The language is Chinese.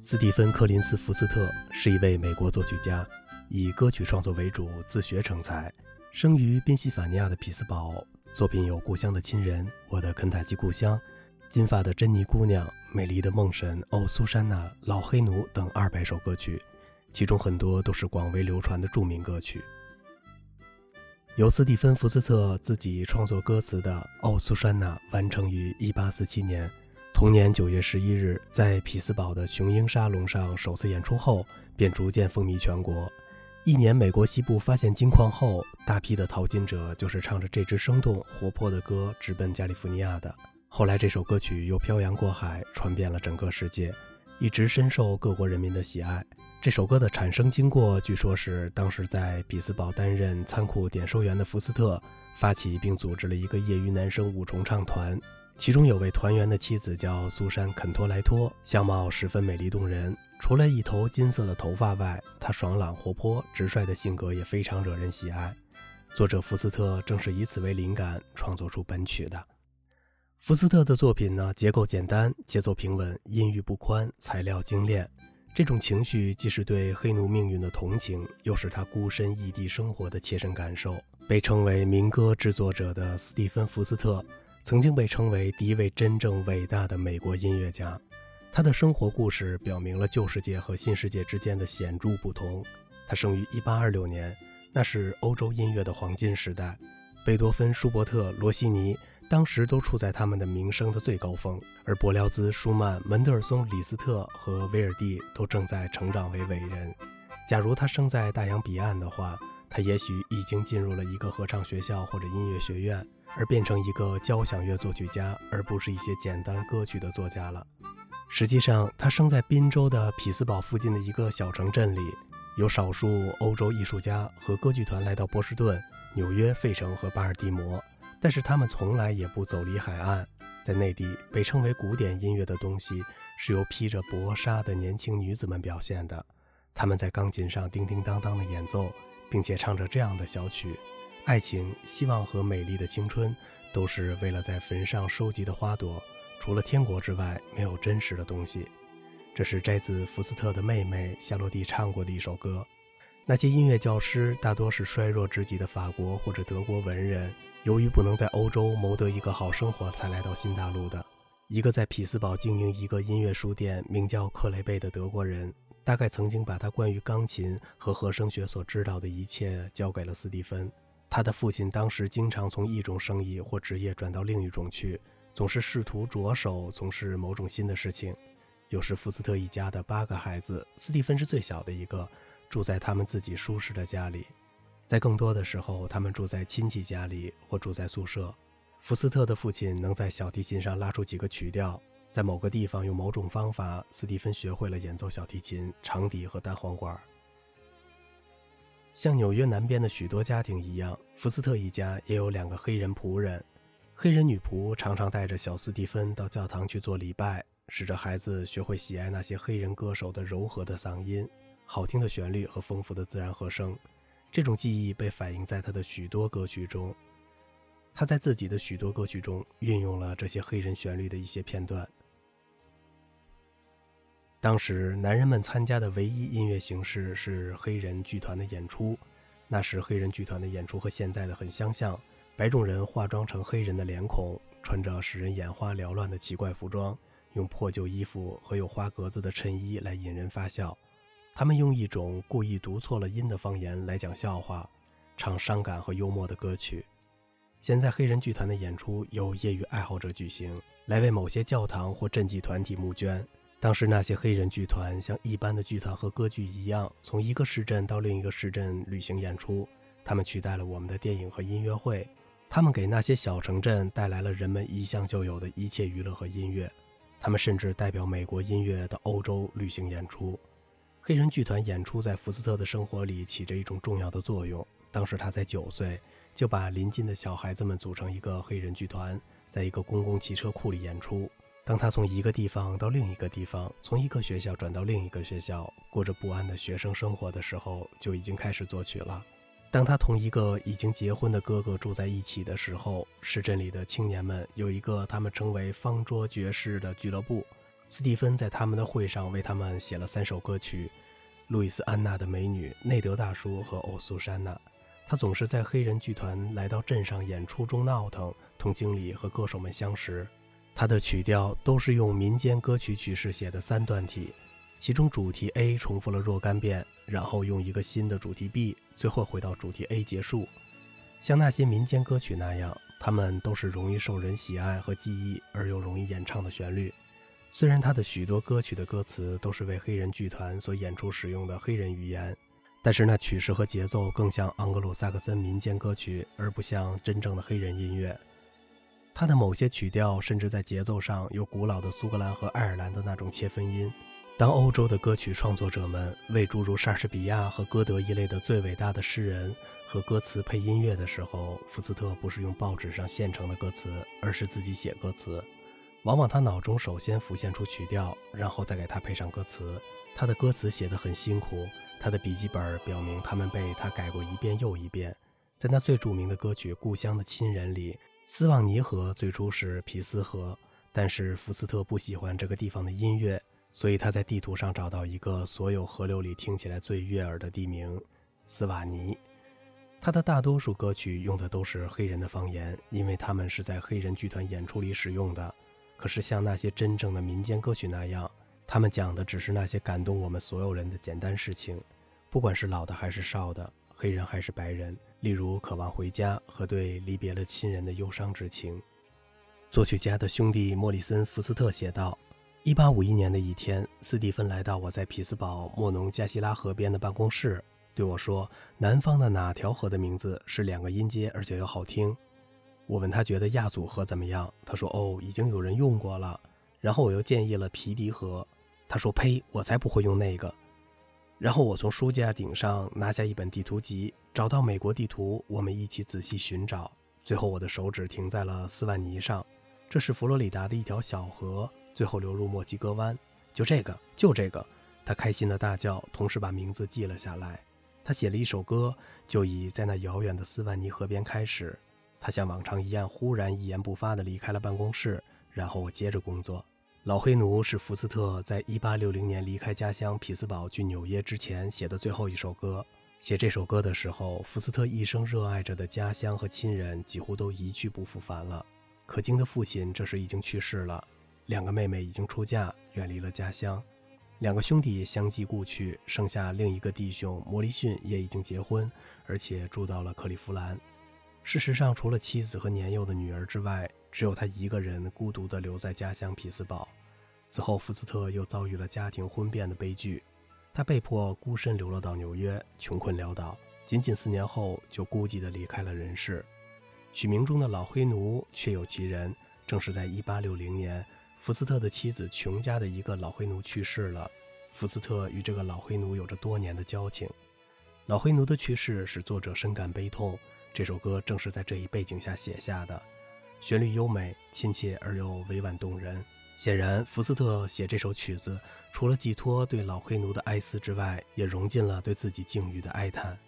斯蒂芬·柯林斯·福斯特是一位美国作曲家，以歌曲创作为主，自学成才。生于宾夕法尼亚的匹兹堡，作品有《故乡的亲人》《我的肯塔基故乡》《金发的珍妮姑娘》《美丽的梦神》《哦，苏珊娜》《老黑奴》等二百首歌曲，其中很多都是广为流传的著名歌曲。由斯蒂芬·福斯特自己创作歌词的《哦，苏珊娜》完成于1847年。同年九月十一日，在匹兹堡的雄鹰沙龙上首次演出后，便逐渐风靡全国。一年美国西部发现金矿后，大批的淘金者就是唱着这支生动活泼的歌直奔加利福尼亚的。后来，这首歌曲又漂洋过海，传遍了整个世界，一直深受各国人民的喜爱。这首歌的产生经过，据说是当时在匹兹堡担任仓库点收员的福斯特发起并组织了一个业余男生五重唱团。其中有位团员的妻子叫苏珊·肯托莱托，相貌十分美丽动人。除了一头金色的头发外，她爽朗活泼、直率的性格也非常惹人喜爱。作者福斯特正是以此为灵感创作出本曲的。福斯特的作品呢，结构简单，节奏平稳，音域不宽，材料精炼。这种情绪既是对黑奴命运的同情，又是他孤身异地生活的切身感受。被称为民歌制作者的斯蒂芬·福斯特。曾经被称为第一位真正伟大的美国音乐家，他的生活故事表明了旧世界和新世界之间的显著不同。他生于1826年，那是欧洲音乐的黄金时代，贝多芬、舒伯特、罗西尼当时都处在他们的名声的最高峰，而柏辽兹、舒曼、门德尔松、李斯特和威尔蒂都正在成长为伟人。假如他生在大洋彼岸的话，他也许已经进入了一个合唱学校或者音乐学院。而变成一个交响乐作曲家，而不是一些简单歌曲的作家了。实际上，他生在宾州的匹兹堡附近的一个小城镇里，有少数欧洲艺术家和歌剧团来到波士顿、纽约、费城和巴尔的摩，但是他们从来也不走离海岸。在内地，被称为古典音乐的东西是由披着薄纱的年轻女子们表现的，他们在钢琴上叮叮当当地演奏，并且唱着这样的小曲。爱情、希望和美丽的青春，都是为了在坟上收集的花朵。除了天国之外，没有真实的东西。这是摘自福斯特的妹妹夏洛蒂唱过的一首歌。那些音乐教师大多是衰弱至极的法国或者德国文人，由于不能在欧洲谋得一个好生活，才来到新大陆的。一个在匹兹堡经营一个音乐书店，名叫克雷贝的德国人，大概曾经把他关于钢琴和和声学所知道的一切交给了斯蒂芬。他的父亲当时经常从一种生意或职业转到另一种去，总是试图着手从事某种新的事情。有时福斯特一家的八个孩子，斯蒂芬是最小的一个，住在他们自己舒适的家里；在更多的时候，他们住在亲戚家里或住在宿舍。福斯特的父亲能在小提琴上拉出几个曲调，在某个地方用某种方法，斯蒂芬学会了演奏小提琴、长笛和单簧管。像纽约南边的许多家庭一样，福斯特一家也有两个黑人仆人。黑人女仆常常带着小斯蒂芬到教堂去做礼拜，使着孩子学会喜爱那些黑人歌手的柔和的嗓音、好听的旋律和丰富的自然和声。这种记忆被反映在他的许多歌曲中。他在自己的许多歌曲中运用了这些黑人旋律的一些片段。当时，男人们参加的唯一音乐形式是黑人剧团的演出。那时，黑人剧团的演出和现在的很相像。白种人化妆成黑人的脸孔，穿着使人眼花缭乱的奇怪服装，用破旧衣服和有花格子的衬衣来引人发笑。他们用一种故意读错了音的方言来讲笑话，唱伤感和幽默的歌曲。现在，黑人剧团的演出由业余爱好者举行，来为某些教堂或赈济团体募捐。当时那些黑人剧团像一般的剧团和歌剧一样，从一个市镇到另一个市镇旅行演出。他们取代了我们的电影和音乐会，他们给那些小城镇带来了人们一向就有的一切娱乐和音乐。他们甚至代表美国音乐到欧洲旅行演出。黑人剧团演出在福斯特的生活里起着一种重要的作用。当时他才九岁，就把邻近的小孩子们组成一个黑人剧团，在一个公共汽车库里演出。当他从一个地方到另一个地方，从一个学校转到另一个学校，过着不安的学生生活的时候，就已经开始作曲了。当他同一个已经结婚的哥哥住在一起的时候，市镇里的青年们有一个他们称为“方桌爵士”的俱乐部。斯蒂芬在他们的会上为他们写了三首歌曲：《路易斯安娜的美女》、《内德大叔》和《欧苏珊娜》。他总是在黑人剧团来到镇上演出中闹腾，同经理和歌手们相识。他的曲调都是用民间歌曲曲式写的三段体，其中主题 A 重复了若干遍，然后用一个新的主题 B，最后回到主题 A 结束。像那些民间歌曲那样，它们都是容易受人喜爱和记忆而又容易演唱的旋律。虽然他的许多歌曲的歌词都是为黑人剧团所演出使用的黑人语言，但是那曲式和节奏更像盎格鲁撒克森民间歌曲，而不像真正的黑人音乐。他的某些曲调甚至在节奏上有古老的苏格兰和爱尔兰的那种切分音。当欧洲的歌曲创作者们为诸如莎士比亚和歌德一类的最伟大的诗人和歌词配音乐的时候，福斯特不是用报纸上现成的歌词，而是自己写歌词。往往他脑中首先浮现出曲调，然后再给他配上歌词。他的歌词写得很辛苦，他的笔记本表明他们被他改过一遍又一遍。在那最著名的歌曲《故乡的亲人》里。斯旺尼河最初是皮斯河，但是福斯特不喜欢这个地方的音乐，所以他在地图上找到一个所有河流里听起来最悦耳的地名——斯瓦尼。他的大多数歌曲用的都是黑人的方言，因为他们是在黑人剧团演出里使用的。可是像那些真正的民间歌曲那样，他们讲的只是那些感动我们所有人的简单事情，不管是老的还是少的，黑人还是白人。例如，渴望回家和对离别了亲人的忧伤之情。作曲家的兄弟莫里森·福斯特写道：“1851 年的一天，斯蒂芬来到我在匹兹堡莫农加西拉河边的办公室，对我说：‘南方的哪条河的名字是两个音阶，而且又好听？’我问他觉得亚祖河怎么样，他说：‘哦，已经有人用过了。’然后我又建议了皮迪河，他说：‘呸，我才不会用那个。’然后我从书架顶上拿下一本地图集。”找到美国地图，我们一起仔细寻找。最后，我的手指停在了斯万尼上，这是佛罗里达的一条小河，最后流入墨西哥湾。就这个，就这个！他开心的大叫，同时把名字记了下来。他写了一首歌，就以在那遥远的斯万尼河边开始。他像往常一样，忽然一言不发地离开了办公室。然后我接着工作。老黑奴是福斯特在1860年离开家乡匹兹堡去纽约之前写的最后一首歌。写这首歌的时候，福斯特一生热爱着的家乡和亲人几乎都一去不复返了。可金的父亲这时已经去世了，两个妹妹已经出嫁，远离了家乡，两个兄弟相继故去，剩下另一个弟兄摩利逊也已经结婚，而且住到了克利夫兰。事实上，除了妻子和年幼的女儿之外，只有他一个人孤独地留在家乡匹兹堡。此后，福斯特又遭遇了家庭婚变的悲剧。他被迫孤身流落到纽约，穷困潦倒。仅仅四年后，就孤寂地离开了人世。曲名中的老黑奴确有其人，正是在1860年，福斯特的妻子琼家的一个老黑奴去世了。福斯特与这个老黑奴有着多年的交情。老黑奴的去世使作者深感悲痛。这首歌正是在这一背景下写下的，旋律优美、亲切而又委婉动人。显然，福斯特写这首曲子，除了寄托对老黑奴的哀思之外，也融进了对自己境遇的哀叹。